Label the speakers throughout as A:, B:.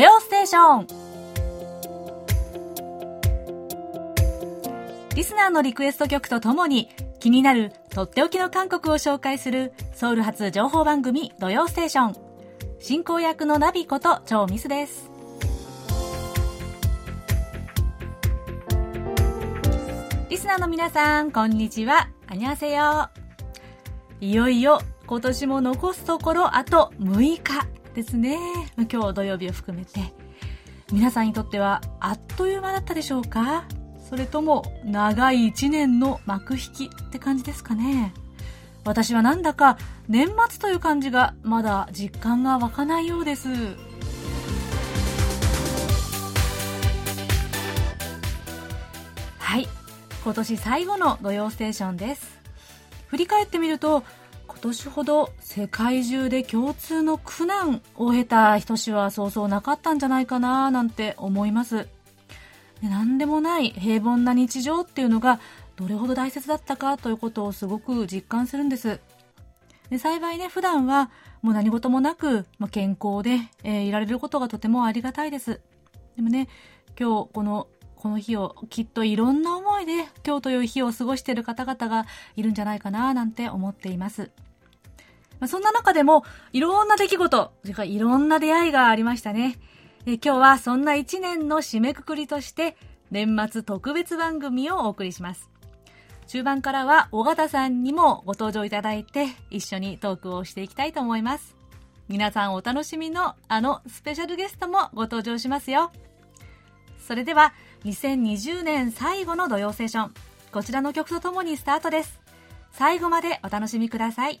A: 曜ステーション」リスナーのリクエスト曲とともに気になるとっておきの韓国を紹介するソウル発情報番組「土曜ステーション」進行役のナビこと超ミスです。リスナーの皆さんこんにちは。あにゃせよいよいよ今年も残すところあと6日。ですね。今日土曜日を含めて。皆さんにとってはあっという間だったでしょうか？それとも長い1年の幕引きって感じですかね？私はなんだか年末という感じがまだ実感が湧かないようです。はい。今年最後の土曜ステーションです。振り返ってみると今年ほど世界中で共通の苦難を経た人志はそうそうなかったんじゃないかななんて思います。何でもない平凡な日常っていうのがどれほど大切だったかということをすごく実感するんです。で幸いね、普段はもう何事もなく、ま、健康で、えー、いられることがとてもありがたいです。でもね、今日このこの日をきっといろんな思いで今日という日を過ごしている方々がいるんじゃないかななんて思っています。ま、そんな中でも、いろんな出来事、それからいろんな出会いがありましたね。え今日はそんな一年の締めくくりとして、年末特別番組をお送りします。中盤からは尾形さんにもご登場いただいて、一緒にトークをしていきたいと思います。皆さんお楽しみのあのスペシャルゲストもご登場しますよ。それでは、2020年最後の土曜セッション。こちらの曲とともにスタートです。最後までお楽しみください。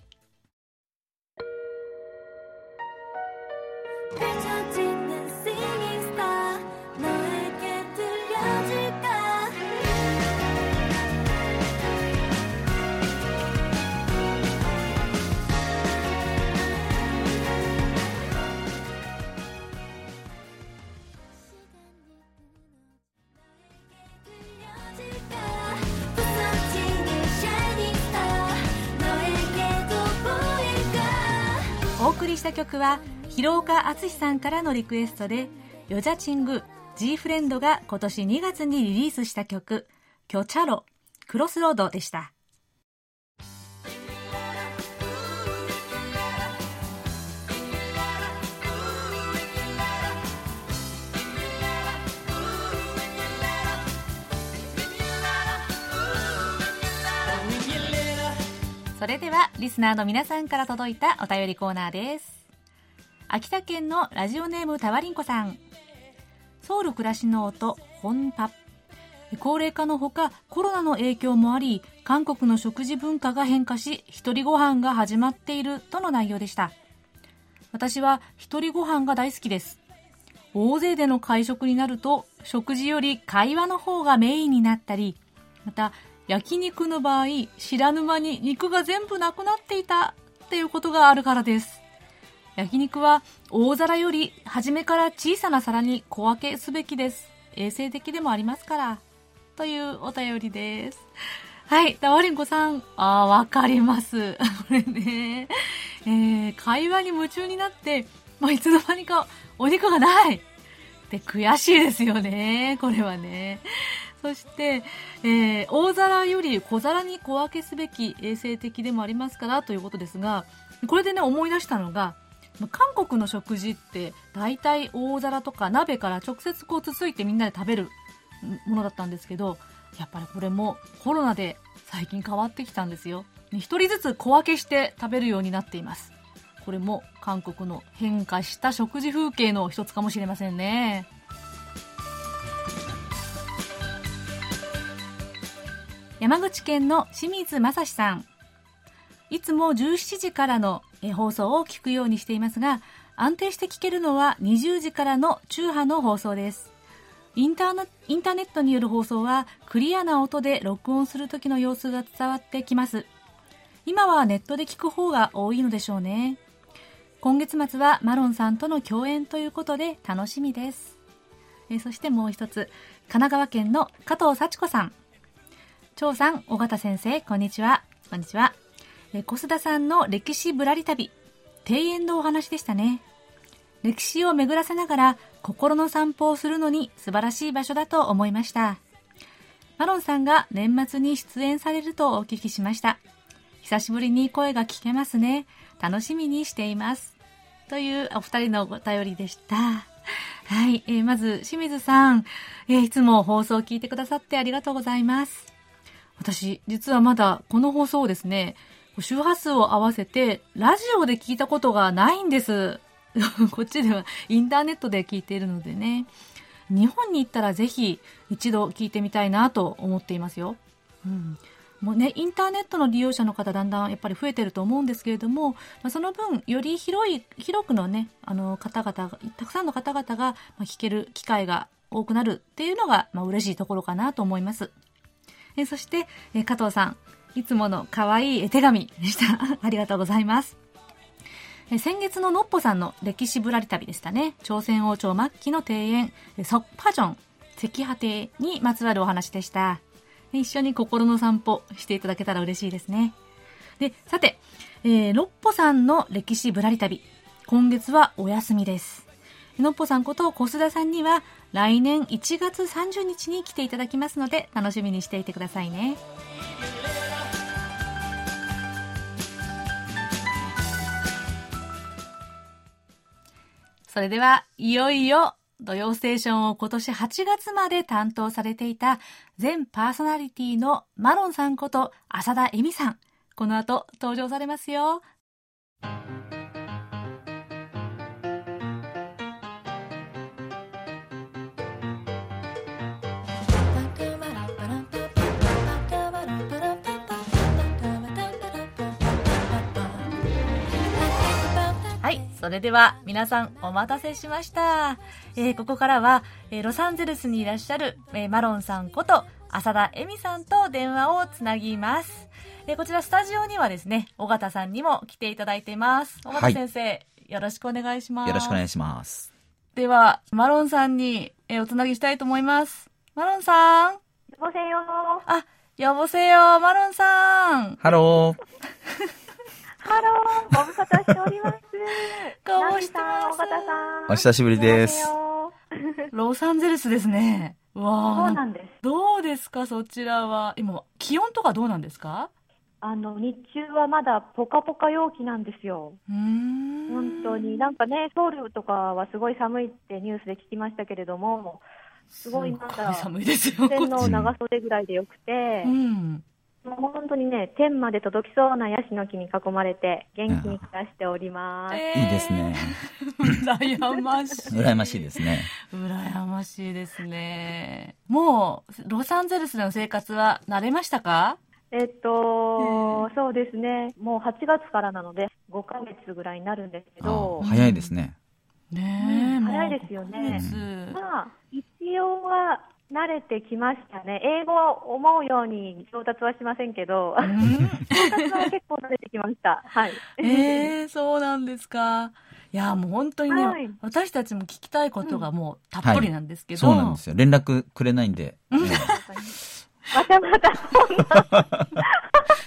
A: 送りした曲は広岡敦さんからのリクエストでヨジャチング G フレンドが今年2月にリリースした曲「キョチャロクロスロード」でした。それではリスナーの皆さんから届いたお便りコーナーです。秋田県のラジオネームたわりんこさん。ソウル暮らしの音本パ高齢化のほかコロナの影響もあり韓国の食事文化が変化し一人ご飯が始まっているとの内容でした。私は一人ご飯が大好きです。大勢での会食になると食事より会話の方がメインになったりまた焼肉の場合、知らぬ間に肉が全部なくなっていたっていうことがあるからです。焼肉は大皿より初めから小さな皿に小分けすべきです。衛生的でもありますから。というお便りです。はい、ダワリンコさん。ああわかります。これね、えー、会話に夢中になって、まあ、いつの間にかお肉がないって悔しいですよね。これはね。そして、えー、大皿より小皿に小分けすべき衛生的でもありますからということですが、これでね、思い出したのが、韓国の食事って大体大皿とか鍋から直接こうつついてみんなで食べるものだったんですけど、やっぱりこれもコロナで最近変わってきたんですよ。一人ずつ小分けして食べるようになっています。これも韓国の変化した食事風景の一つかもしれませんね。山口県の清水正史さん。いつも17時からの放送を聞くようにしていますが、安定して聞けるのは20時からの中波の放送です。インターインターネットによる放送はクリアな音で録音する時の様子が伝わってきます。今はネットで聞く方が多いのでしょうね。今月末はマロンさんとの共演ということで楽しみです。えそしてもう一つ、神奈川県の加藤幸子さん。張さん、尾形先生、こんにちは。こんにちは。え小須田さんの歴史ぶらり旅、庭園のお話でしたね。歴史を巡らせながら心の散歩をするのに素晴らしい場所だと思いました。マロンさんが年末に出演されるとお聞きしました。久しぶりに声が聞けますね。楽しみにしています。というお二人のご便りでした。はい。えー、まず、清水さん、えー、いつも放送を聞いてくださってありがとうございます。私、実はまだこの放送をですね、周波数を合わせて、ラジオで聞いたことがないんです。こっちではインターネットで聞いているのでね。日本に行ったらぜひ一度聞いてみたいなと思っていますよ。うん。もうね、インターネットの利用者の方だんだんやっぱり増えてると思うんですけれども、ま、その分、より広い、広くのね、あの方々が、たくさんの方々が、聞ける機会が多くなるっていうのが、まあ、嬉しいところかなと思います。えそして、え加藤さん、いつもの可愛い絵手紙でした。ありがとうございます。え先月ののっぽさんの歴史ぶらり旅でしたね。朝鮮王朝末期の庭園、ソッパジョン、赤波亭にまつわるお話でした。一緒に心の散歩していただけたら嬉しいですね。で、さて、えー、のっぽさんの歴史ぶらり旅。今月はお休みです。のっぽさんこと小須田さんには来年1月30日に来ていただきますので楽しみにしていてくださいね。それでは、いよいよ土曜ステーションを今年8月まで担当されていた全パーソナリティのマロンさんこと浅田恵美さん。この後登場されますよ。れでは皆さんお待たせしました。えー、ここからは、えー、ロサンゼルスにいらっしゃる、えー、マロンさんこと浅田恵美さんと電話をつなぎます。えこちらスタジオにはですね、尾形さんにも来ていただいています。尾形先生、はい、よろしくお願いします。
B: よろしくお願いします。
A: では、マロンさんに、えおつなぎしたいと思います。マロンさん。
C: 여보세요
A: あ、여보세요 マロンさん。
C: Hello。Hello、ご無沙汰しております。
A: どうしてま
C: すさん。
B: お久しぶりです。
A: ロサンゼルスですね。
C: わあ。そうなんです。
A: どうですか、そちらは？今、気温とかどうなんですか？
C: あの、日中はまだポカポカ陽気なんですよ。
A: うん。
C: 本当に。なんかね、ソウルとかはすごい寒いってニュースで聞きましたけれども、すごいまだ、
A: 寒いですよ。
C: 綿の長袖ぐらいでよくて、
A: うん、
C: もう本当にね、天まで届きそうなヤシの木に囲まれて、元気に暮らしております。
B: えー、いいですね。
A: 羨ましい。
B: 羨ましいですね。
A: 羨ましいですね。もう、ロサンゼルスでの生活は慣れましたか？
C: えっと、そうですね。もう8月からなので、5ヶ月ぐらいになるんですけど。
B: 早いですね。
A: ね
C: え、早いですよね。まあ、一応は、慣れてきましたね。英語は思うように上達はしませんけど、上達は結構慣れてきました。はい。
A: えー、そうなんですか。いや、もう本当にね、はい、私たちも聞きたいことがもうたっぷりなんですけど、
B: はい、そうなんですよ。連絡くれないんで。
C: またまた、そんな。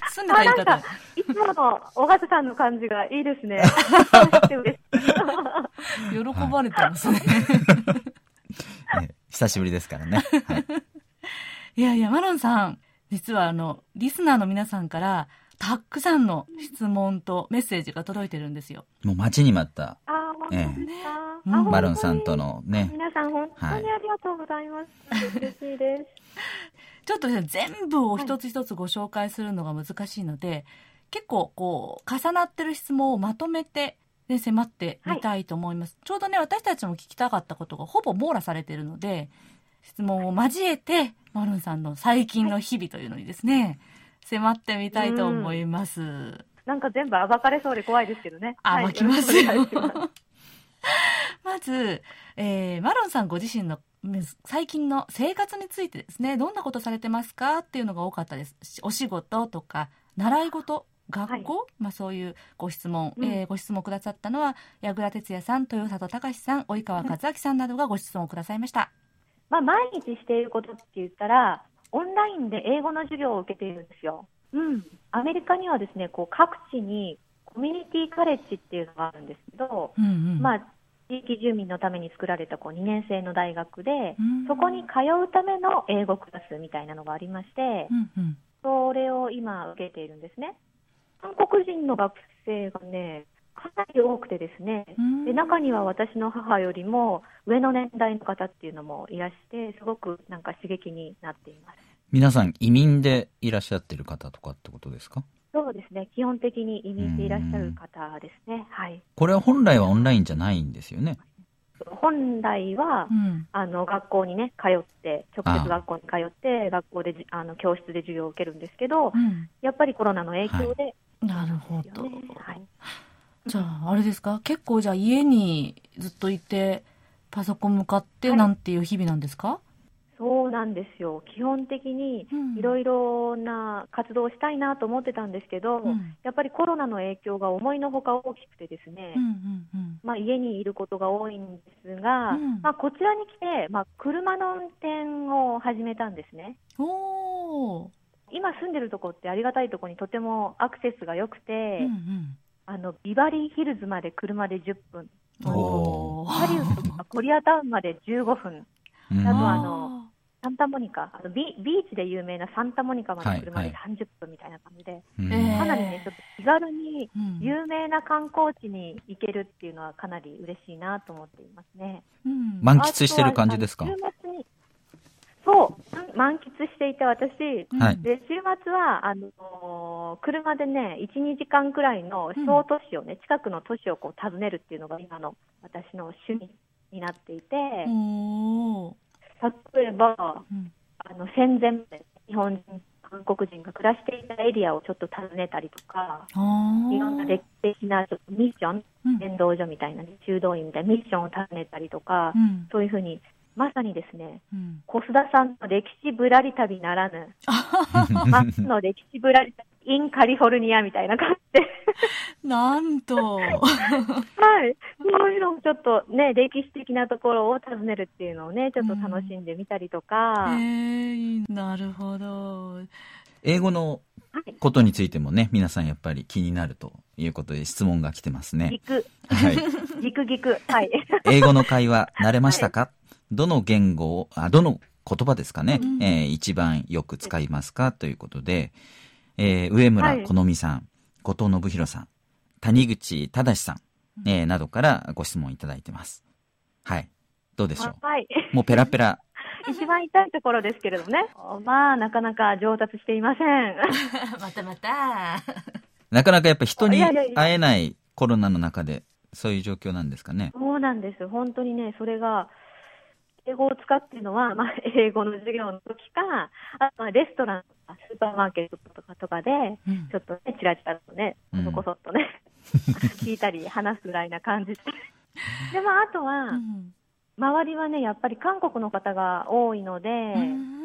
A: 住んでた言い方。
C: いつもの尾形さんの感じがいいですね。
A: 喜ばれてますね。
B: 久しぶりですからね。はい、
A: いやいや、マロンさん、実はあの、リスナーの皆さんから、たくさんの質問とメッセージが届いてるんですよ。
B: もう待ちに待った。
C: あ、本当です
B: えマロンさんとのね。
C: 皆さん本当にありがとうございます。はい、嬉しいです。
A: ちょっと、ね、全部を一つ一つご紹介するのが難しいので、はい、結構こう、重なってる質問をまとめてね、迫ってみたいと思います、はい、ちょうどね私たちも聞きたかったことがほぼ網羅されているので質問を交えてマルンさんの最近の日々というのにですね、迫ってみたいと思います。
C: なんか全部暴かれそうで怖いですけどね。
A: 暴きますよ。はい、まず、えー、マロンさんご自身の最近の生活についてですね、どんなことされてますか？っていうのが多かったです。お仕事とか、習い事学校、はい、まあ、そういうご質問、うん、えー、ご質問くださったのは矢倉哲也さん豊里隆さん及川和明さんなどがご質問をくださいました、
C: まあ、毎日していることって言ったらオンラインで英語の授業を受けているんですよ。うん、アメリカにはですねこう各地にコミュニティカレッジっていうのがあるんですけど、
A: うんうん、
C: まあ、地域住民のために作られたこう2年生の大学で、そこに通うための英語クラスみたいなのがありまして、うんうん、それを今受けているんですね。韓国人の学生がね、かなり多くてですね、で中には私の母よりも上の年代の方っていうのもいらして、すごくなんか刺激になっています。
B: 皆さん移民でいらっしゃってる方とかってことですか？
C: そうですね。基本的に移民でいらっしゃる方ですね。はい。
B: これは本来はオンラインじゃないんですよね？
C: 本来は、うん、あの学校にね通って直接学校に通って学校であの教室で授業を受けるんですけど、うん、やっぱりコロナの影響で、はい、
A: なるほど、はい、じゃああれですか？結構じゃあ家にずっといてパソコン向かってなんていう日々なんですか、はい
C: そうなんですよ、基本的にいろいろな活動をしたいなと思ってたんですけど、うん、やっぱりコロナの影響が思いのほか大きくて、ですね、うんうんうん、まあ、家にいることが多いんですが、うん、まあ、こちらに来て、まあ、車の運転を始めたんですね。今住んでるとこってありがたいところにとてもアクセスが良くて、うんうん、あのビバリーヒルズまで車で10分、ハリウッドとかコリアタウンまで15分。あとあのサンタモニカ。あのビ、ビーチで有名なサンタモニカまで車で30分みたいな感じで、はいはい、かなりね、ちょっと気軽に有名な観光地に行けるっていうのはかなり嬉しいなと思っていますね。
B: うん、満喫してる感じですか？週末に
C: そう、満喫していて私、はい、で週末はあの車でね、1、2時間くらいの小都市をね、うん、近くの都市をこう訪ねるっていうのが今の私の趣味になっていて、例えば、うん、あの戦前日本人、韓国人が暮らしていたエリアをちょっと訪ねたりとか、いろんな歴史的なちょっとミッション、伝道所みたいな、ね、中道院みたいなミッションを訪ねたりとか、うん、そういうふうにまさにですね、うん、小須田さんの歴史ぶらり旅ならぬ、マッの歴史ぶらり旅、インカリフォルニアみたいな感じで
A: なんと。はい。
C: そういうのをちょっとね、歴史的なところを訪ねるっていうのをね、ちょっと楽しんでみたりとか。
A: うん、えー、なるほど。
B: 英語のことについてもね、皆さんやっぱり気になるということで質問が来てますね。
C: ギク。はい。ギクギク。はい。
B: 英語の会話、慣れましたか、はいどの言語を、あ、どの言葉ですかね、うん、えー、一番よく使いますかということで、えー、上村好美さん、はい、後藤信弘さん、谷口正さん、えー、などからご質問いただいてます。はい。どうでしょう？はい。もうペラペラ。
C: 一番痛いところですけれどもね。まあ、なかなか上達していません。
A: またまた。
B: なかなかやっぱ人に会えないコロナの中で、そういう状況なんですかね。
C: そうなんです。本当にね、それが、英語を使っているのは、まあ、英語の授業の時か、あとはレストランとかスーパーマーケットとかとかで、ちょっとね、ちらちらとね、こそこそっとね、聞いたり話すぐらいな感じで。で、まあ、あとは、周りはね、やっぱり韓国の方が多いので、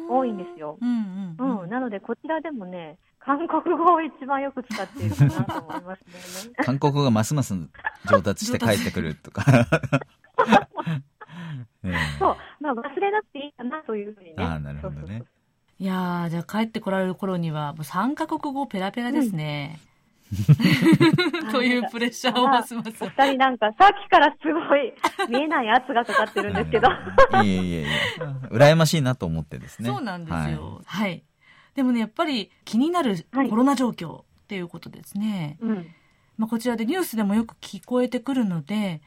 C: 多いんですよ。うん、うん、なので、こちらでもね、韓国語を一番よく使っているかなと思いますね。
B: 韓国語がますます上達して帰ってくるとか。
C: そう、まあ、忘れなくていいかなというふうにね。
B: あなるほどね。
A: いやじゃあ帰ってこられる頃には、もう3カ国語ペラペラですね。うん、というプレッシャーをますます。
C: 二人なんかさっきからすごい見えない圧がかかってるんですけど。
B: いえいえいえ。羨ましいなと思ってですね。
A: そうなんですよ。はい。はい、でもね、やっぱり気になるコロナ状況っていうことですね。はい、うん、まあこちらでニュースでもよく聞こえてくるので、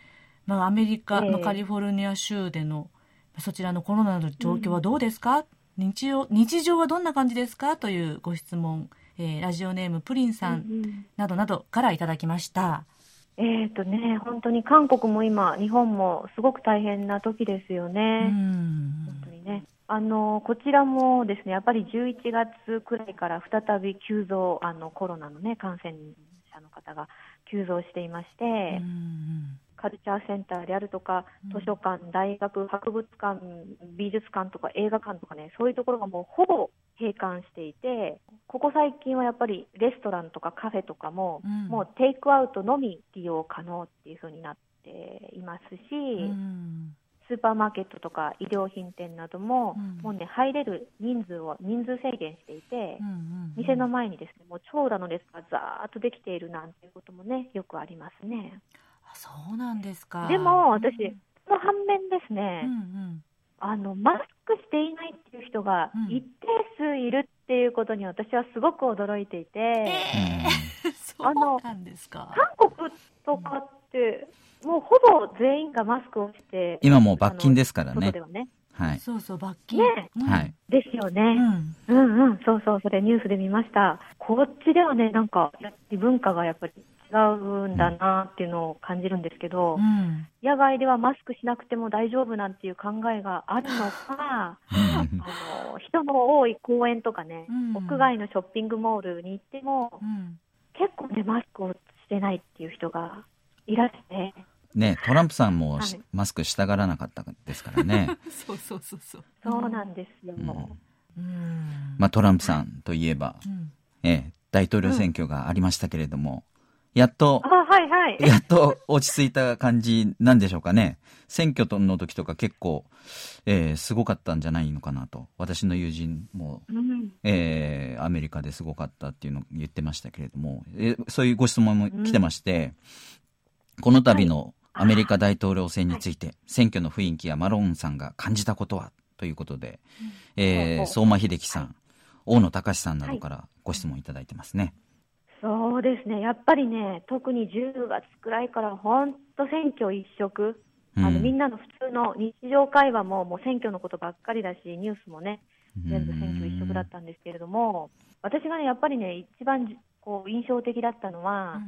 A: まあ、アメリカ、まあ、カリフォルニア州でのそちらのコロナの状況はどうですか、うん、日常日常はどんな感じですか？というご質問、えー、ラジオネームプリンさんなどなどからいただきました。
C: えーとね、本当に韓国も今、日本もすごく大変な時ですよね。本当にね。あのこちらもですねやっぱり11月くらいから再び急増あのコロナの、ね、感染者の方が急増していまして、カルチャーセンターであるとか、図書館、大学、博物館、美術館とか映画館とかね、そういうところがもうほぼ閉館していて、ここ最近はやっぱりレストランとかカフェとかも、うん、もうテイクアウトのみ利用可能っていう風になっていますし、うん。スーパーマーケットとか衣料品店なども、うん、もうね、入れる人数を人数制限していて、うんうんうん、店の前にですね、もう長蛇の列がざーっとできているなんていうこともね、よくありますね。
A: そうなんですか。
C: でも私、その反面ですね、うんうん、あのマスクしていないっていう人が一定数いるっていうことに私はすごく驚いていて、え
A: ー、あの韓国
C: とかって、もうほぼ全員がマスクをして、
B: 今もう罰金ですからね。
A: ねはい。そうそう、罰金。
C: ね、うん、はい。ですよね、うん。うんうんそうそう、それニュースで見ました。こっちではね、なんか、文化がやっぱり違うんだなっていうのを感じるんですけど、うん、野外ではマスクしなくても大丈夫なんていう考えがあるのか、あの人の多い公園とかね、うん、屋外のショッピングモールに行っても、うん、結構ね、マスクをしてないっていう人がいらして。
B: ね、トランプさんも、はい、マスクしたがらなかったですからね。
A: そうそうそうそう。
C: そうなんですよ。
B: うん、まあ、トランプさんといえば、うん、ええ、大統領選挙がありましたけれども、やっと、
C: はいはい、
B: やっと落ち着いた感じなんでしょうかね。選挙の時とか結構、えー、すごかったんじゃないのかなと。私の友人も、うん、えー、アメリカですごかったっていうのを言ってましたけれども、えー、そういうご質問も来てまして、うん、この度のアメリカ大統領選について、はい、選挙の雰囲気やマローンさんが感じたことはということで、うん、えー、相馬秀樹さん、大野隆さんなどからご質問いただいてますね。
C: そうですね、やっぱりね、特に10月くらいから本当、選挙一色、あの、うん、みんなの普通の日常会話ももう選挙のことばっかりだし、ニュースもね、全部選挙一色だったんですけれども、私がね、やっぱりね、一番こう印象的だったのは、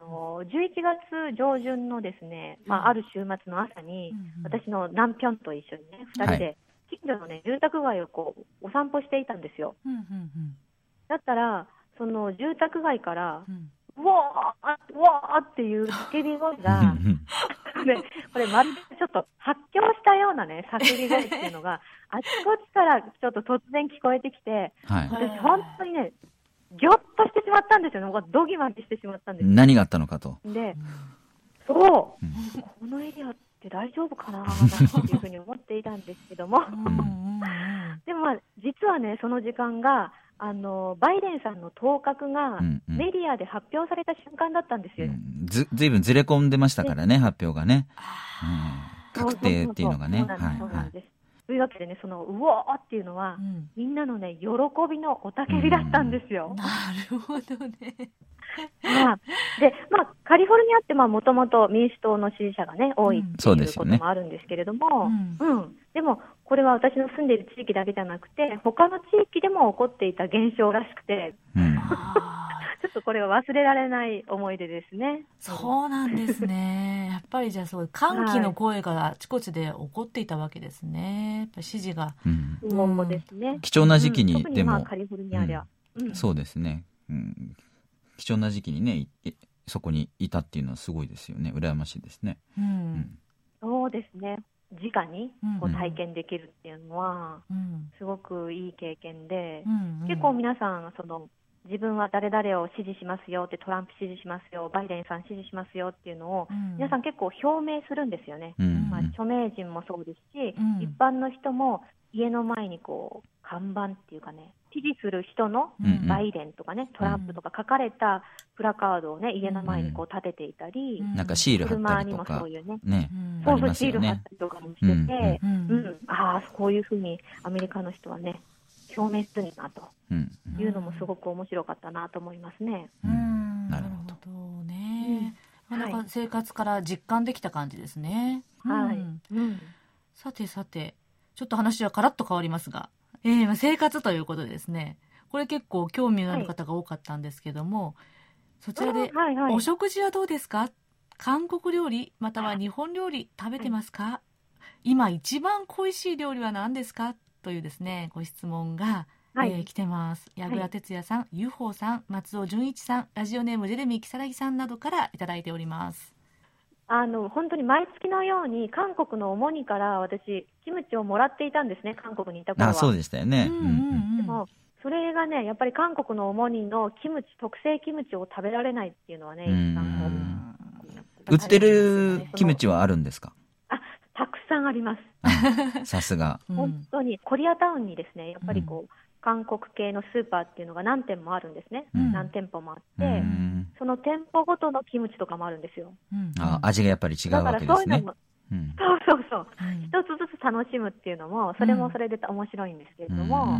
C: うん、11月上旬のですね、まあ、ある週末の朝に、私のナンピョンと一緒にね、2人で、近所のね、住宅街をこうお散歩していたんですよ。だったら、その住宅街から、うん。うわー、うわーっていう叫び声が、これまるでちょっと発狂したようなね、叫び声っていうのが、あちこちからちょっと突然聞こえてきて、はい、私本当にね、ぎょっとしてしまったんですよね。ドギマンしてしまったんです
B: 何があったのかと。
C: で、そう、うん、このエリアって大丈夫かななんていうふうに思っていたんですけども、でもまあ、実はね、その時間が、あのバイデンさんの当確がメディアで発表された瞬間だったんですよ。うん、
B: ずずいぶんずれ込んでましたからね、発表がね。うん、確定っていうのがね。
C: そうなんです。というわけでね、そのうおーっていうのは、うん、みんなのね、喜びのおたけびだったんですよ。
A: なるほどね。
C: まあ、で、まあ、カリフォルニアって、まあ、もともと民主党の支持者がね、多いっていうこともあるんですけれども、うん、うん、でも、これは私の住んでいる地域だけじゃなくて、他の地域でも起こっていた現象らしくて、うん、ちょっとこれは忘れられない思い出ですね。
A: そうなんですね。やっぱりじゃあそう、歓喜の声があちこちで起こっていたわけですね。やっぱ支持が。
C: うん、うん、ですね。
B: 貴重な時期に、でも、
C: カリフォルニアでは、
B: そうですね。うん貴重な時期にねそこにいたっていうのはすごいですよね羨ましいですね。うん、う
C: ん、そうですね直にこう体験できるっていうのは、すごくいい経験で、うんうん、結構皆さんその自分は誰々を支持しますよってトランプ支持しますよバイデンさん支持しますよっていうのを、うん、皆さん結構表明するんですよね、うん、まあ、著名人もそうですし、うん、一般の人も家の前にこう看板っていうかね支持する人のバイデンとかね、トランプとか書かれたプラカードをね、家の前にこう立てていたり、
B: なんかシール貼ったりとか、
C: 車にもそういうね、ねそうそう、シール貼ったりとかもしてて、うんああ、こういうふうにアメリカの人はね、表明するんだというのもすごく面白かったなと思いますね。
A: なるほど。ね。なんか生活から実感できた感じですね。はい。さてさて、ちょっと話はカラッと変わりますが、えー、生活ということでですね、これ結構興味がある方が多かったんですけども、はい、そちらで、お食事はどうですか？韓国料理、または日本料理食べてますか、はい、今一番恋しい料理は何ですか？というですね、ご質問が、はい、えー、来てます。矢倉哲也さん、はい、UFO さん、松尾純一さん、ラジオネームジェレミー如月さんなどからいただいております。
C: あの本当に毎月のように韓国の主にから私キムチをもらっていたんですね韓国にいた頃は。
B: あそうでしたよね、うんうんう
C: ん、でもそれがねやっぱり韓国の主にのキムチ特製キムチを食べられないっていうのはね
B: 売ってるキムチはあるんですか？
C: あたくさんあります。
B: さすが。
C: 本当にコリアタウンにですねやっぱりこう、韓国系のスーパーっていうのが何店もあるんですね、うん、何店舗もあって、うん、その店舗ごとのキムチとかもあるんですよ。
B: うん、あ味がやっぱり違うわけですね。
C: そうそうそう、一つずつ楽しむっていうのも、それもそれで面白いんですけれども、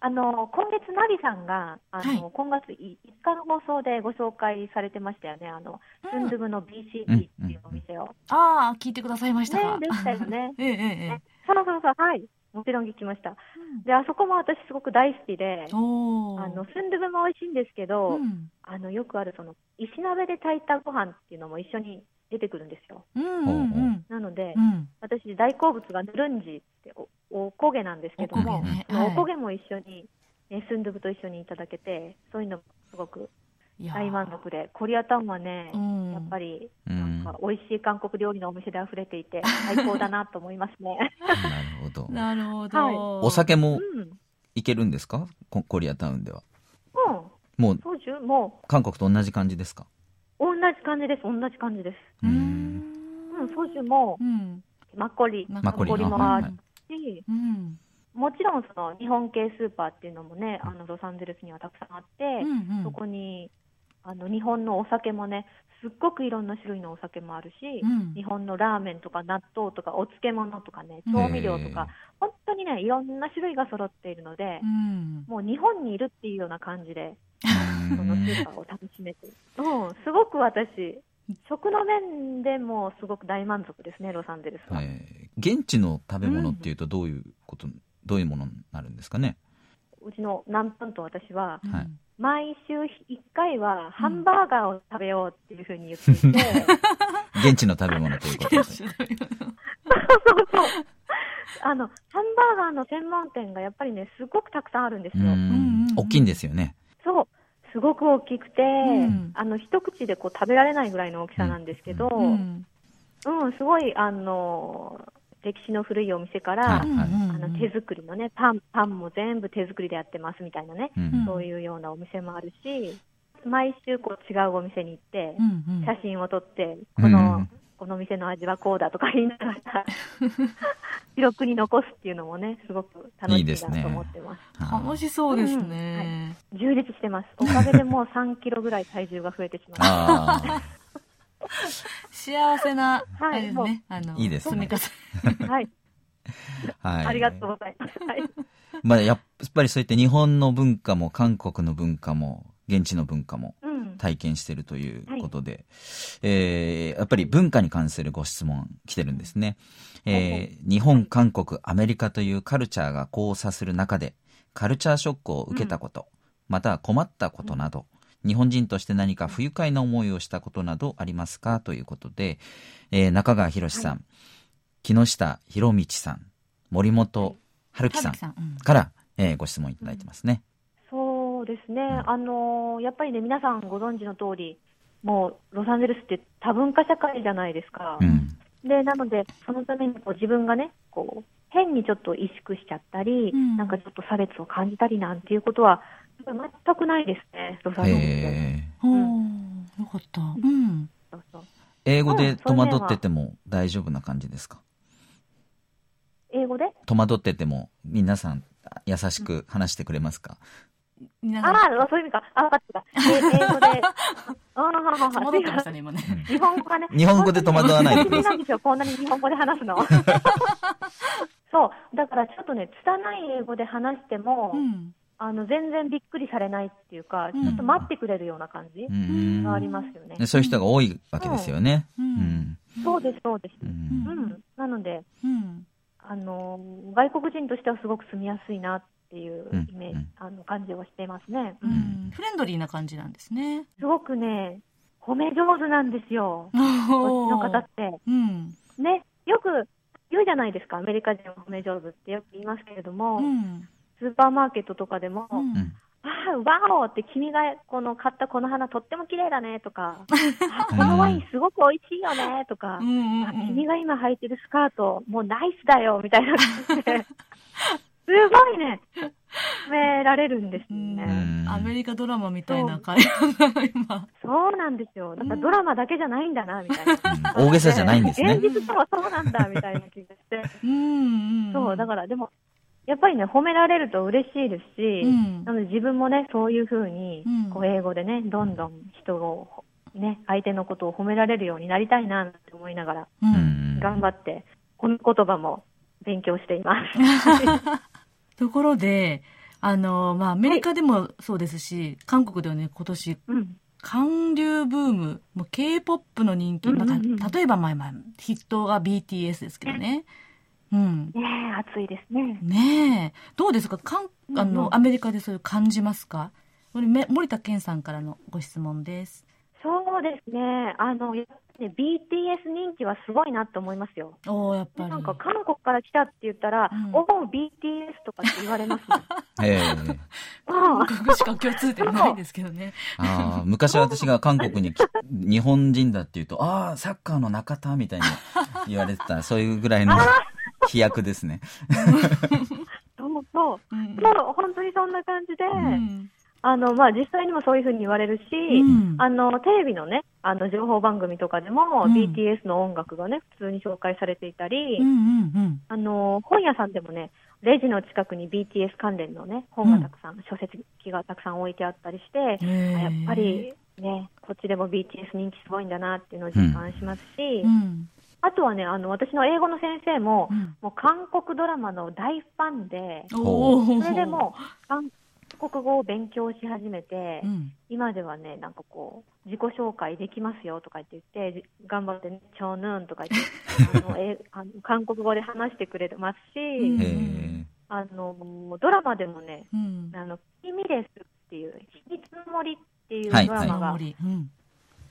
C: あの今月、ナビさんがあの、はい、今月5日の放送でご紹介されてましたよね、あのスンドゥブの BCD っていうお店を。
A: ああ、聞いてくださいましたか。
C: ね、でしたよね。
A: ええええ、
C: そうそうそう、はい。もちろん聞きました。で、あそこも私すごく大好きで、あの、スンドゥブも美味しいんですけど、うん、あの、よくあるその、石鍋で炊いたご飯っていうのも一緒に出てくるんですよ。うんうんうん、なので、うん、私大好物がヌルンジっておおこげなんですけども、おこげ,、ね。はい、げも一緒に、ね、スンドゥブと一緒にいただけて、そういうのもすごく大満足で、コリアタウンはね、うん、やっぱり、なんか、美味しい韓国料理のお店で溢れていて、最高だなと思いますね。
B: なるほど。
A: なるほど。はい、
B: お酒もいけるんですか、コリアタウンでは。
C: うん。もう、ソジュも
B: う。韓国と同じ感じですか？
C: 同じ感じです、同じ感じです。うん。うん、ソジュも、う。ん、マッコリ、マッコリ。もあるし、うん、もちろんその日本系スーパーっていうのもね、あのロサンゼルスにはたくさんあって、うんうん、そこにあの日本のお酒もね、すっごくいろんな種類のお酒もあるし、うん、日本のラーメンとか納豆とかお漬物とかね、調味料とか、本当にね、いろんな種類が揃っているので、うん、もう日本にいるっていうような感じで、そのスーパーを楽しめて、うん、すごく私、食の面でもすごく大満足ですね、ロサンゼルスは。え
B: ー、現地の食べ物っていうと、どういうこと、どういうものになるんですかね？
C: うちの南分と私は、はい、毎週1回はハンバーガーを食べようっていうふうに言っていて、うん、
B: 現地の食べ物ということで。そうそうそう。
C: あの、ハンバーガーの専門店がやっぱりね、すごくたくさんあるんですよ。
B: 大きいんですよね。
C: そう。すごく大きくて、うん、あの、一口でこう食べられないぐらいの大きさなんですけど、うん、うん、すごい、あの、歴史の古いお店から、はいはい、あの手作りのねパンパンも全部手作りでやってますみたいなね、うん、そういうようなお店もあるし毎週こう違うお店に行って、うんうん、写真を撮ってこの、うん、この店の味はこうだとか言いながら 記録に残すっていうのもねすごく楽しいなと思ってます。
A: いいね、楽しそうですね、
C: はい、充実してます。おかげでもう3キロぐらい体重が増えてしまいました。
A: 幸せな、はい、ね、あの、
B: いいです
C: ね。はい。はい。ありがとうございます。はい。
B: まあ、やっぱりそういった日本の文化も韓国の文化も現地の文化も体験しているということで、うんはい、えー、やっぱり文化に関するご質問来てるんですね。えー、日本、韓国、アメリカというカルチャーが交差する中で、カルチャーショックを受けたこと、うん、または困ったことなど、日本人として何か不愉快な思いをしたことなどありますか？ということで、えー、中川博さん、はい、木下博道さん、森本春樹さんから、えー、ご質問いただいてますね。
C: そうですね、うん、あのやっぱりね、皆さんご存知の通り、もうロサンゼルスって多文化社会じゃないですか。うん、でなので、そのためにこう自分がね、こう変にちょっと萎縮しちゃったり、うん、なんかちょっと差別を感じたりなんていうことは、全くないですね、ロサンゼルスで。うん、
A: よかった。うん。
B: そうそう英語で戸惑ってても大丈夫な感じですか、
C: 英語で？
B: 戸惑ってても皆さん優しく話してくれますか、
C: ああ、そういう意味か。あ、分かった。英語で。ああ、
A: 戸惑ってましたね、今ね。
C: 日本語がね。
B: 日本語で戸惑わない
C: で。不思議なんですよ、こんなに日本語で話すの。そう。だからちょっとね、拙い英語で話しても、うんあの全然びっくりされないっていうか、ちょっと待ってくれるような感じがありますよね。
B: うん、そういう人が多いわけですよね。
C: うん、そうです、そうです。うん、なので、あの外国人としてはすごく住みやすいなっていうイメージ、あの感じをしてますね、
A: フレンドリーな感じなんですね。
C: すごくね、褒め上手なんですよ、こっちの方って。ね、よく言うじゃないですか、アメリカ人は褒め上手ってよく言いますけれども、スーパーマーケットとかでも、うん、ああ、ワオって君がこの買ったこの花とっても綺麗だねとか、このワインすごく美味しいよねとか、君が今履いてるスカートもうナイスだよみたいな感じで、すごいね、褒められるんですね。
A: アメリカドラマみたいな会話が今。
C: そうなんですよ。だからドラマだけじゃないんだな、みたいな。
B: 大げさじゃないんですね。
C: 現実とはそうなんだ、みたいな気がして。うんそう、だからでも、やっぱりね、褒められると嬉しいですし、うん、なので自分もね、そういうふうに、こう英語でね、どんどん人を、ね、相手のことを褒められるようになりたいなって思いながら、うん、頑張って、この言葉も勉強しています。
A: ところで、あの、まあ、アメリカでもそうですし、はい、韓国ではね、今年、うん、韓流ブーム、もう K-POP の人気、例えば前々、筆頭が BTS ですけどね。
C: うん。ねえ、暑いですね。
A: ねえ。どうですか？かんあの、うんうん、アメリカでそういう感じますか？これ、森田健さんからのご質問です。
C: そうですね。あの、やっぱり、ね、BTS 人気はすごいなと思いますよ。
A: おやっぱり。
C: なんか韓国から来たって言ったら、うん、おお、BTS とかって言われますね。ええ
A: ー。韓国しか共通点ないですけどね。
B: ああ、昔私が韓国に日本人だって言うと、ああ、サッカーの中田みたいに言われてた、そういうぐらいの 飛躍ですね。
C: そうそう。う。ん、そう、本当にそんな感じで、うん。あの、まあ、実際にもそういうふうに言われるし、うん、あの、テレビのね、あの、情報番組とかでも、うん、BTS の音楽がね、普通に紹介されていたり、うんうんうん、あの、本屋さんでもね、レジの近くに BTS 関連のね、本がたくさん、書籍がたくさん置いてあったりして、やっぱりね、こっちでも BTS 人気すごいんだなっていうのを実感しますし、あとはね、あの、私の英語の先生も、もう韓国ドラマの大ファンで、それでも、韓国語を勉強し始めて、うん、今ではね、なんかこう、自己紹介できますよとか言って言って、頑張ってね、チョーヌーンとか言って、あのえあの韓国語で話してくれてますし、あの、ドラマでもね、うん、あの、君ですっていう、秘密の森っていうドラマが、はい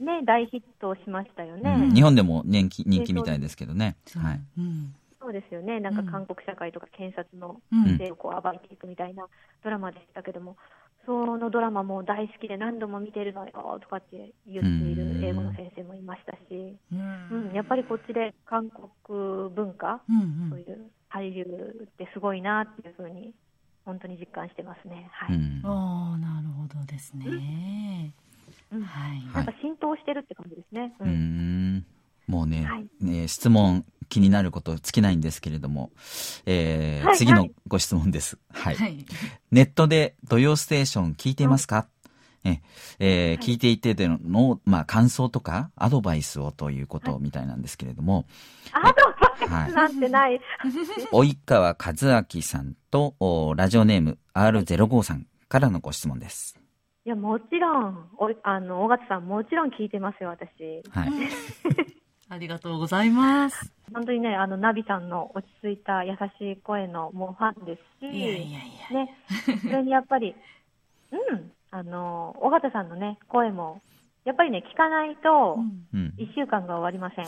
C: ね、大ヒットしましたよね。
B: うん、日本でも人気人気みたいですけどね。はい。
C: うん。そうですよね、なんか韓国社会とか検察の不正をこう暴いていくみたいなドラマでしたけども、そのドラマも大好きで何度も見てるのよとかって言っている英語の先生もいましたし、うん、うん、やっぱりこっちで韓国文化、うんうん、そういう俳優ってすごいなっていうふうに、本当に実感してますね。はい。うん、
A: あなるほどですね。
C: うん、はい。なんか浸透してるって感じですね。うん。
B: もうね、はい、ね質問気になること尽きないんですけれども、えー、はい、次のご質問です。はい。はい、ネットで土曜ステーション聞いていますか、ええー、聞いていてでの、まあ、感想とかアドバイスをということみたいなんですけれども。
C: アドバイスなんてない。
B: 及川和明さんと、ラジオネーム R05 さんからのご質問です。
C: いや、もちろん、おあの、尾形さん、もちろん聞いてますよ、私。はい。
A: ありがとうございます。
C: 本当にね、あの、ナビさんの落ち着いた優しい声のもうファンですし、いやいやいや。ね、それにやっぱり、うん、あの、尾形さんのね、声も、やっぱりね、聞かないと、一週間が終わりません。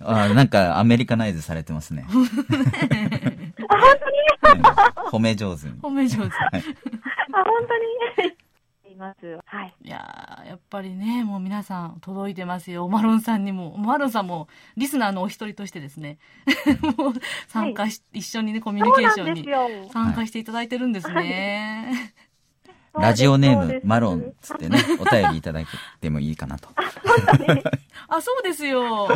B: あなんかアメリカナイズされてますね。
C: 本
B: 当に、褒め上手に。
A: 褒め上手。はい、あ、本
C: 当に？ます。はい。
A: いややっぱりね、もう皆さん届いてますよ。マロンさんにも、マロンさんもリスナーのお一人としてですね、もう参加し、はい、一緒にね、コミュニケーションに参加していただいてるんですね。
B: はい、ラジオネーム、マロンつってね、お便りいただいてもいいかなと。
A: あ、そうですよ。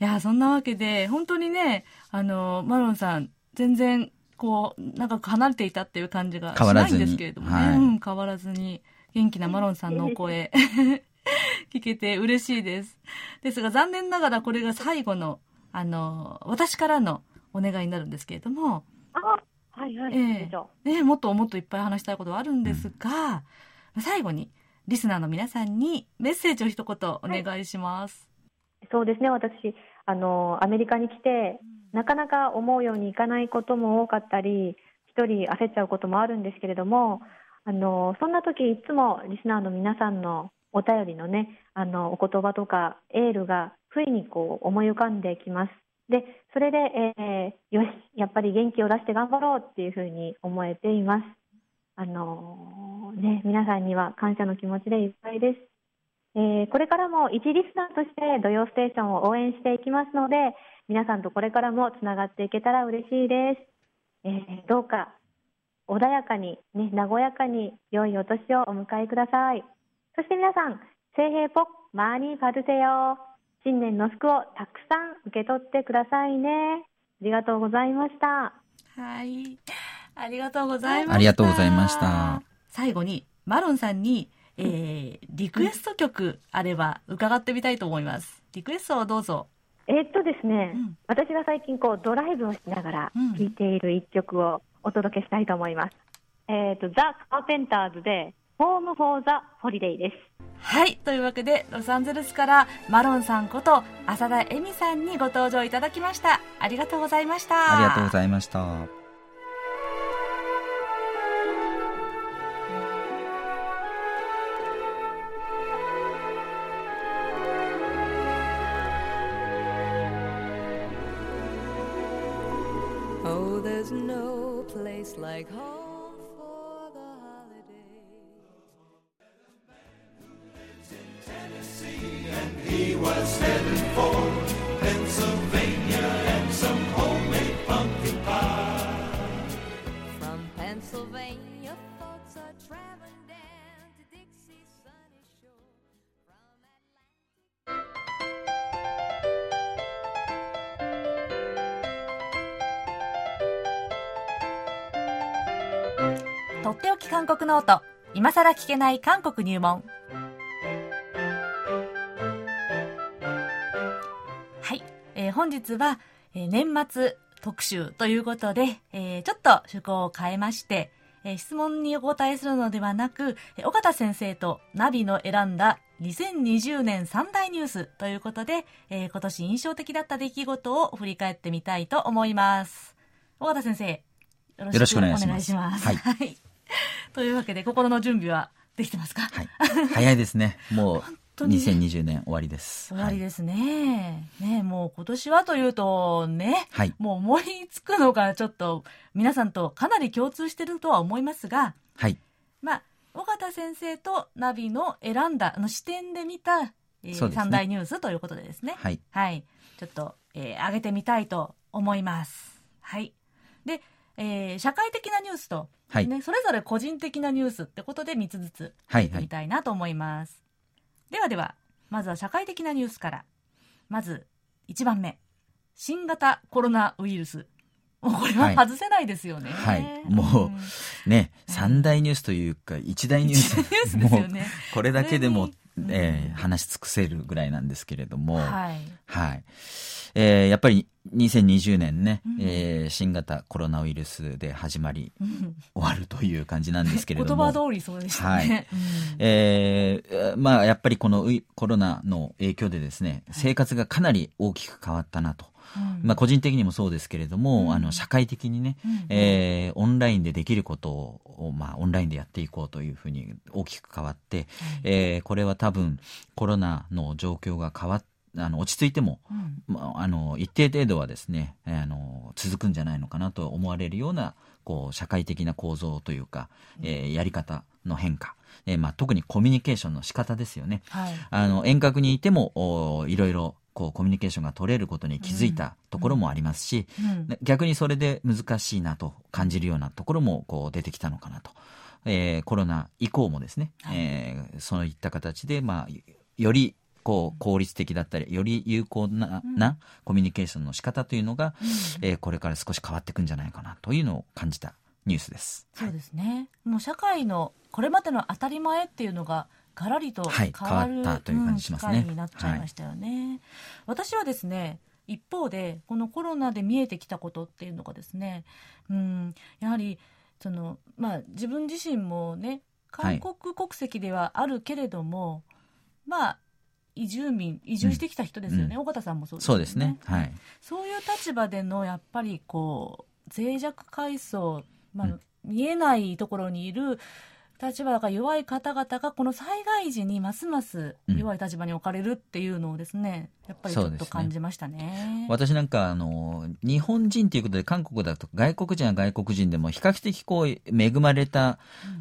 A: いや、そんなわけで、本当にね、あの、マロンさん、全然こう、長く離れていたっていう感じがしないんですけれどもね。はい、うん、変わらずに、元気なマロンさんのお声、聞けて嬉しいです。ですが、残念ながらこれが最後の、あの、私からのお願いになるんですけれども。
C: あ、はいはい。え
A: ー、ね、もっともっといっぱい話したいことはあるんですが、うん、最後に、リスナーの皆さんにメッセージを一言お願いします。
C: はい、そうですね、私、あの、アメリカに来て、なかなか思うようにいかないことも多かったり、一人焦っちゃうこともあるんですけれども、あのそんな時いつもリスナーの皆さんのお便りのね、あのお言葉とかエールが不意にこう思い浮かんできます。で、それで、えー、よし、やっぱり元気を出して頑張ろうっていうふうに思えています。あのー、ね、皆さんには感謝の気持ちでいっぱいです。えー、これからも一リスナーとして土曜ステーションを応援していきますので、皆さんとこれからもつながっていけたら嬉しいです。えー、どうか穏やかに、ね、和やかに良いお年をお迎えください。そして皆さん、聖平ポマーニーパルセよ。新年の服をたくさん受け取ってくださいね。ありがとうございました。
A: はい。ありがとうございました。
B: ありがとうございました。
A: 最後に、マロンさんに、えー、リクエスト曲あれば伺ってみたいと思います。リクエストをどうぞ。
C: えー、っとですね、うん、私が最近こうドライブをしながら聴いている一曲をお届けしたいと思います。うん、えー、っと、ザ・カーペンターズで、 Home for the Holiday です。
A: はい。というわけで、ロサンゼルスからマロンさんこと浅田恵美さんにご登場いただきました。ありがとうございました。
B: ありがとうございました。Like home
A: ノート今さら聞けない韓国入門はい、えー、本日は、えー、年末特集ということで、えー、ちょっと趣向を変えまして、えー、質問にお答えするのではなく、えー、岡田先生とナビの選んだ2020年三大ニュースということで、えー、今年印象的だった出来事を振り返ってみたいと思います。岡田先生、よろしくお願いします。ますはい。というわけで、心の準備はできてますか？
B: はい。早いですね。もう、2020年終わりです。
A: 終わりですね。はい、ねもう今年はというとね、はい、もう思いつくのがちょっと皆さんとかなり共通してるとは思いますが、はい。まあ、尾形先生とナビの選んだあの視点で見た、えーね、三大ニュースということでですね。はい。はい。ちょっと、えー、上げてみたいと思います。はい。で、えー、社会的なニュースと、はいね、それぞれ個人的なニュースってことで3つずつ見てみたいなと思います。はいはい、ではでは、まずは社会的なニュースから。まず、1番目。新型コロナウイルス。もうこれは外せないですよね。
B: はい。はい、もう、ね、三大ニュースというか、一大ニュース。ニュースですよね。これだけでも、えー、話し尽くせるぐらいなんですけれども、はい。はい。えー、やっぱり2020年ね、うん、えー、新型コロナウイルスで始まり、うん、終わるという感じなんですけれど
A: も。言葉通りそうでしたね。はい。うん、
B: えー、まあ、やっぱりこのコロナの影響でですね、生活がかなり大きく変わったなと。まあ、個人的にもそうですけれども、うん、あの社会的にね、うん、えー、オンラインでできることを、まあ、オンラインでやっていこうというふうに大きく変わって、えー、これは多分コロナの状況が変わっあの落ち着いても、うん、まあ、あの一定程度はですねあの続くんじゃないのかなと思われるようなこう社会的な構造というか、うん、えー、やり方の変化、えーまあ、特にコミュニケーションの仕方ですよね。はい、あの遠隔にいてもおいろいろこうコミュニケーションが取れることに気づいたところもありますし、うん、逆にそれで難しいなと感じるようなところもこう出てきたのかなと。えー、コロナ以降もですね、はい、えー、そういった形で、まあ、よりこう効率的だったりより有効な,、なコミュニケーションの仕方というのが、うん、えー、これから少し変わっていくんじゃないかなというのを感じたニュースです。
A: そうですね、もう社会のこれまでの当たり前っていうのががらりと変わる、はい、という感じしますね、うん、になっちゃいましたよね、はい、私はですね一方でこのコロナで見えてきたことっていうのがですねうんやはりそのまあ自分自身もね韓国国籍ではあるけれども、はい、まあ移住民移住してきた人ですよね、うん、尾形さんもそうですね。
B: そうですね、はい、
A: そういう立場でのやっぱりこう脆弱階層、まあ、うん、見えないところにいる立場が弱い方々がこの災害時にますます弱い立場に置かれるっていうのをですね、うん、やっぱりちょっと感じましたね、ね、
B: 私なんかあの日本人ということで韓国だと外国人は外国人でも比較的こう恵まれた、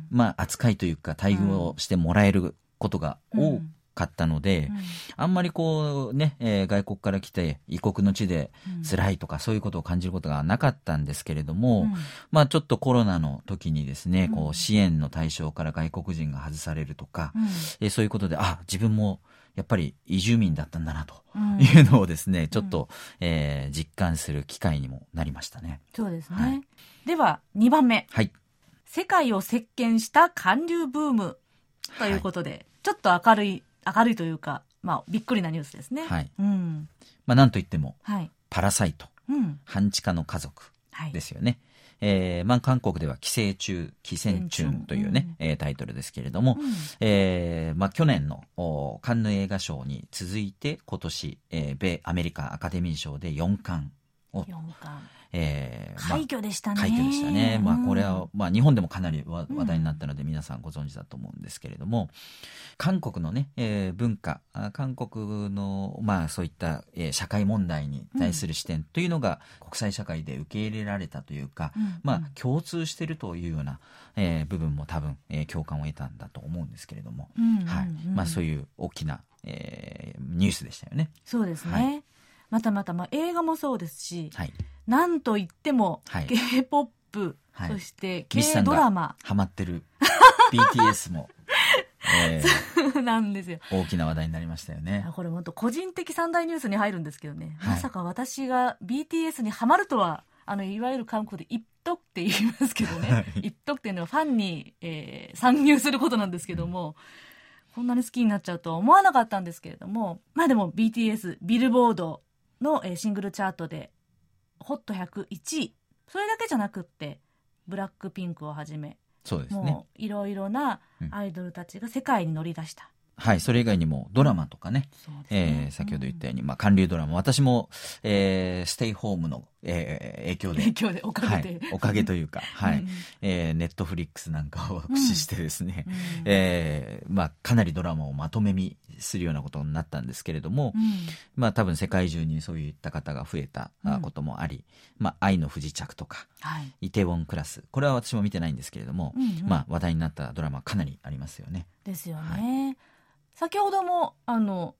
B: まあ、扱いというか待遇をしてもらえることが多くかったので、うん、あんまりこうね、えー、外国から来て異国の地で辛いとかそういうことを感じることがなかったんですけれども、うん、まあちょっとコロナの時にですね、こう支援の対象から外国人が外されるとか、うん、えー、そういうことで、あ、自分もやっぱり移住民だったんだなと いうのをですね、うん、ちょっと、えー、実感する機会にもなりましたね。
A: そうですね。はい、では、2番目。
B: はい。
A: 世界を席巻した韓流ブームということで、はい、ちょっと明るい、明るいというか、まあ、びっくりなニュースですね。
B: はい。うん。まあ、なんといっても、
A: はい、
B: パラサイト、うん、半地下の家族ですよね。はいえー、まあ、韓国では寄生虫、寄生虫というね、うん、えー、タイトルですけれども、うん、えー、まあ、去年のカンヌ映画賞に続いて今年、えー、米アメリカアカデミー賞で4冠を。4
A: 冠。
B: え
A: ー、快挙でしたね。
B: 快挙でしたね。まあ、これは、まあ、日本でもかなり話題になったので、皆さんご存知だと思うんですけれども、韓国のね、えー、文化、韓国の、まあ、そういった、えー、社会問題に対する視点というのが、国際社会で受け入れられたというか、うん、まあ、共通しているというような、えー、部分も多分、えー、共感を得たんだと思うんですけれども、はい。まあ、そういう大きな、えー、ニュースでしたよね。
A: そうですね。はいまたまた、まあ、映画もそうですし、
B: はい、
A: なんといっても、はい、K-POP、はい、そして K ドラマ。
B: ハマってる BTS も。
A: えー、そうなんですよ。
B: 大きな話題になりましたよね。
A: これ本当個人的三大ニュースに入るんですけどね、はい、まさか私が BTS にハマるとは、あの、いわゆる韓国で一徳って言いますけどね、一徳っていうのはファンに、えー、参入することなんですけども、うんこんなに好きになっちゃうとは思わなかったんですけれども、まあでも BTS、ビルボードの、えー、シングルチャートで HOT101 位。それだけじゃなくってブラックピンクをはじめ
B: そうですね。
A: もういろいろなアイドルたちが世界に乗り出した、
B: はい、それ以外にもドラマとかね、ね。えー、先ほど言ったように、まあ、韓流ドラマ、私も、えー、ステイホームの、えー、影響で、
A: 影響で、おかげで、
B: はい、おかげというか、はい、えー、ネットフリックスなんかを駆使してですね、うん、えー、まあ、かなりドラマをまとめ見するようなことになったんですけれども、うん、まあ、多分世界中にそういった方が増えたこともあり、うん、まあ、愛の不時着とか、はい、イテウォンクラス、これは私も見てないんですけれども、うんうん、まあ、話題になったドラマかなりありますよね。
A: ですよね。はい先ほどもあの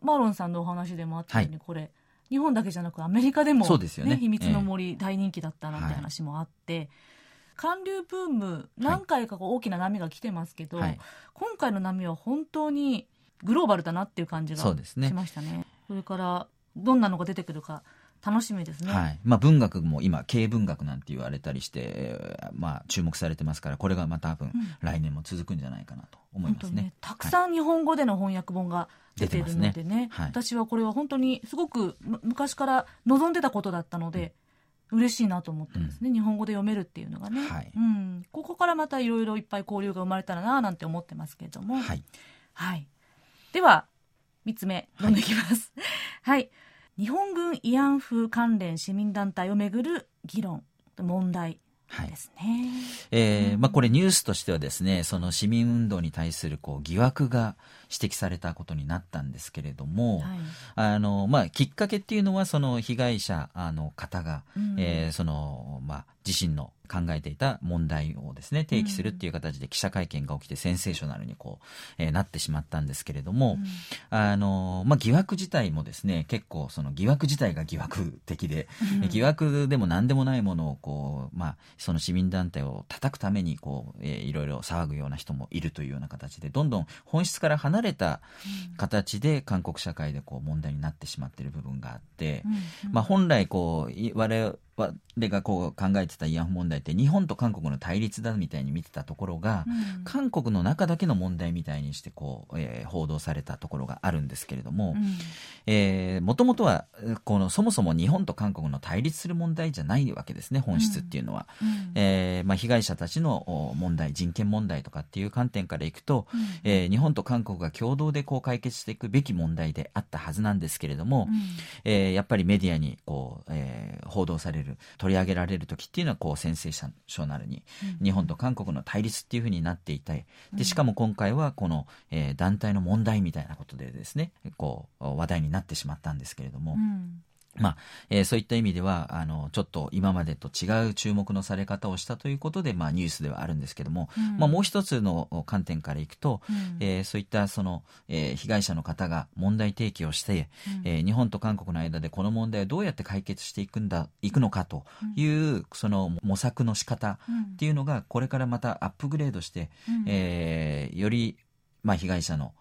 A: マロンさんのお話でもあったように、はい、これ日本だけじゃなくアメリカでも、
B: そうですよね。
A: 秘密の森、大人気だったなんて話もあって、韓流ブーム何回か大きな波が来てますけど、はい、今回の波は本当にグローバルだなっていう感じがしましたね。そねそれからどんなのが出てくるか楽しみですね、
B: はい。まあ、文学も今軽文学なんて言われたりして、まあ、注目されてますからこれがまた多分、来年も続くんじゃないかなと思いますね、ね、
A: たくさん日本語での翻訳本が出てるのでね、ね。はい、私はこれは本当にすごく昔から望んでたことだったので、うん、嬉しいなと思ってますね、うん、日本語で読めるっていうのがね、はい。うん、ここからまたいろいろいっぱい交流が生まれたらななんて思ってますけれども、
B: はい、
A: はい、では3つ目読んでいきます。はい、はい日本軍慰安婦関連市民団体をめぐる議論問題ですね。はい、
B: えー、まあこれニュースとしてはですね、その市民運動に対するこう疑惑が指摘されたことになったんですけれども、はい、あのまあきっかけっていうのはその被害者あの方が、うん、えー、そのまあ自身の考えていた問題をですね提起するっていう形で記者会見が起きてセンセーショナルにこう、えー、なってしまったんですけれども、うん、あのまあ、疑惑自体もですね結構その疑惑自体が疑惑的で、うん、疑惑でも何でもないものをこう、まあ、その市民団体を叩くためにこう、えー、いろいろ騒ぐような人もいるというような形でどんどん本質から離れた形で韓国社会でこう問題になってしまっている部分があって、うん、まあ、本来こう我々我がこう考えてた慰安婦問題って日本と韓国の対立だみたいに見てたところが、うん、韓国の中だけの問題みたいにしてこう、えー、報道されたところがあるんですけれども、もともとはこのそもそも日本と韓国の対立する問題じゃないわけですね本質っていうのは、うん、えー、まあ、被害者たちの問題人権問題とかっていう観点からいくと、うん、えー、日本と韓国が共同でこう解決していくべき問題であったはずなんですけれども、うん、えー、やっぱりメディアにこう、えー、報道される取り上げられる時っていうのはこうセンセーショナルに、日本と韓国の対立っていうふうになっていてでしかも今回はこの、えー、団体の問題みたいなことでですねこう話題になってしまったんですけれども。うんまあ、えー、そういった意味では、あの、ちょっと今までと違う注目のされ方をしたということで、まあ、ニュースではあるんですけども、うん、まあ、もう一つの観点からいくと、うん、えー、そういったその、えー、被害者の方が問題提起をして、うん、えー、日本と韓国の間でこの問題をどうやって解決していくんだ、いくのかという、その模索の仕方っていうのが、これからまたアップグレードして、えー、よりまあ、被害者の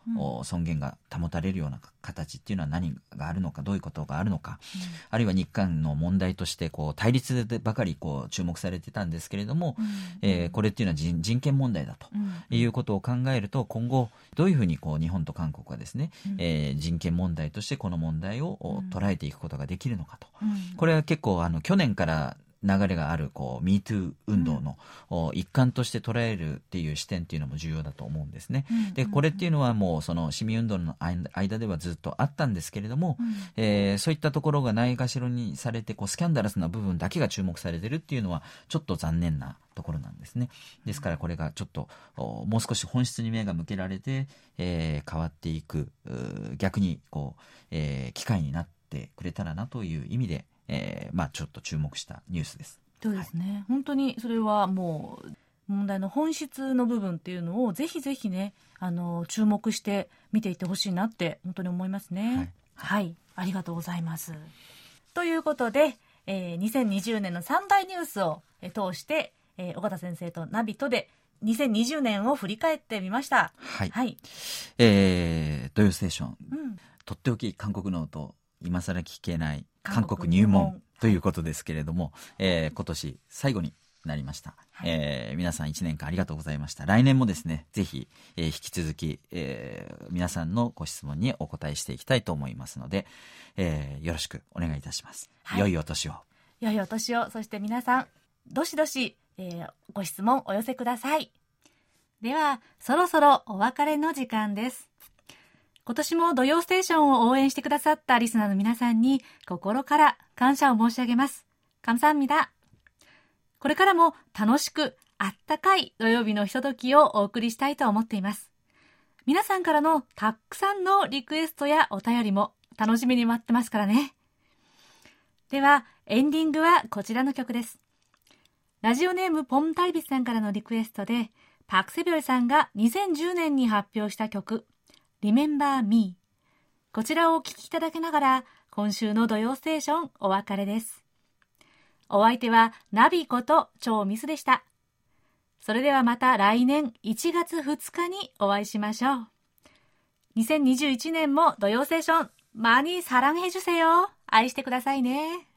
B: 尊厳が保たれるような形っていうのは何があるのかどういうことがあるのか、うん、あるいは日韓の問題としてこう対立でばかりこう注目されてたんですけれども、うん、えー、これっていうのは人人権問題だということを考えると今後どういうふうにこう日本と韓国がですね、うん、えー、人権問題としてこの問題を捉えていくことができるのかと、これは結構あの去年から流れがあるこう MeToo 運動の、一環として捉えるっていう視点っていうのも重要だと思うんですね。でこれっていうのはもうその市民運動の間ではずっとあったんですけれども、うん、えー、そういったところがないがしろにされてこうスキャンダラスな部分だけが注目されてるっていうのはちょっと残念なところなんですね。ですからこれがちょっともう少し本質に目が向けられて、えー、変わっていく逆にこう、えー、機会になってくれたらなという意味でえー、まあ、ちょっと注目したニュースです。
A: そうですね、はい、本当にそれはもう問題の本質の部分っていうのをぜひぜひねあの注目して見ていってほしいなって本当に思いますね。はい、はい、ありがとうございます。ということで、えー、2020年の三大ニュースを、え通して、えー、尾形先生とナビとで2020年を振り返ってみました。
B: はい。はい、えー、土曜ステーション、うん、とっておき韓国の音今更聞けない韓国入門ということですけれども、えー、今年最後になりました、はい、えー、皆さん1年間ありがとうございました。来年もですねぜひ、えー、引き続き、えー、皆さんのご質問にお答えしていきたいと思いますので、えー、よろしくお願いいたします、はい、良いお年を。
A: 良いお年を。そして皆さんどしどし、えー、ご質問お寄せください。ではそろそろお別れの時間です今年も土曜ステーションを応援してくださったリスナーの皆さんに心から感謝を申し上げます。감사합니 다。 これからも楽しくあったかい土曜日のひとときをお送りしたいと思っています。皆さんからのたくさんのリクエストやお便りも楽しみに待ってますからね。では、エンディングはこちらの曲です。ラジオネームポンタイビスさんからのリクエストで、パクセビョルさんが2010年に発表した曲、 Remember Me こちらをお聴きいただきながら今週の土曜ステーションお別れです。お相手はナビこと超ミスでした。それではまた来年1月2日にお会いしましょう。2021年も土曜ステーション、많이사랑해주세 요。 愛してくださいね。